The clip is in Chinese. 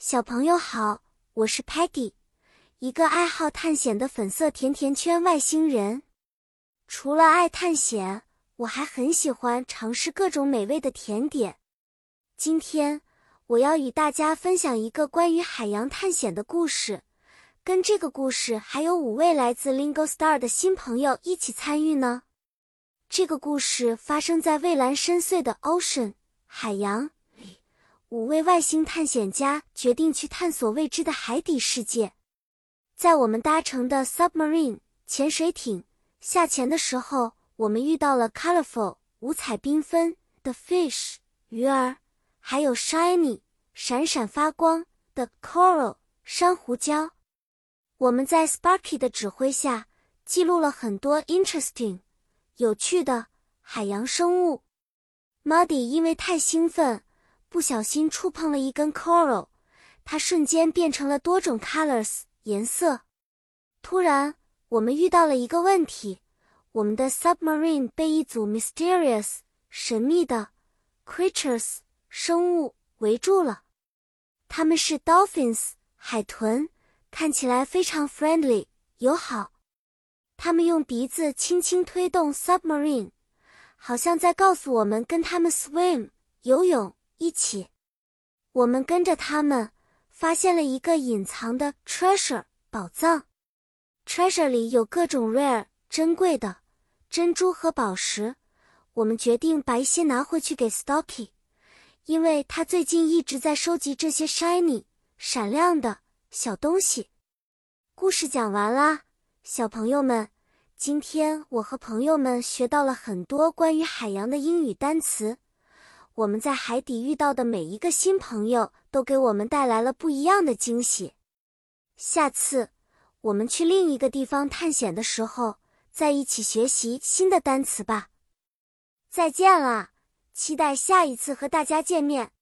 小朋友好，我是 Patty，一个爱好探险的粉色甜甜圈外星人。除了爱探险，我还很喜欢尝试各种美味的甜点。今天我要与大家分享一个关于海洋探险的故事，跟这个故事还有五位来自 Lingo Star 的新朋友一起参与呢。这个故事发生在蔚蓝深邃的 Ocean 海洋。五位外星探险家决定去探索未知的海底世界。在我们搭乘的 submarine 潜水艇下潜的时候，我们遇到了 colorful 五彩缤纷的 fish 鱼儿，还有 shiny 闪闪发光的 coral 珊瑚礁。我们在 Sparky 的指挥下记录了很多 interesting 有趣的海洋生物。Muddy 因为太兴奋。不小心触碰了一根 coral，它瞬间变成了多种 colors 颜色。突然，我们遇到了一个问题：我们的 submarine 被一组 mysterious 神秘的 creatures 生物围住了。它们是 dolphins 海豚，看起来非常 friendly 友好。它们用鼻子轻轻推动 submarine，好像在告诉我们跟它们 swim 游泳。一起，我们跟着他们，发现了一个隐藏的 treasure 宝藏。treasure 里有各种 rare 珍贵的珍珠和宝石。我们决定把一些拿回去给 Stocky，因为他最近一直在收集这些 shiny 闪亮的小东西。故事讲完啦，小朋友们，今天我和朋友们学到了很多关于海洋的英语单词。我们在海底遇到的每一个新朋友，都给我们带来了不一样的惊喜。下次我们去另一个地方探险的时候，再一起学习新的单词吧。再见了，期待下一次和大家见面。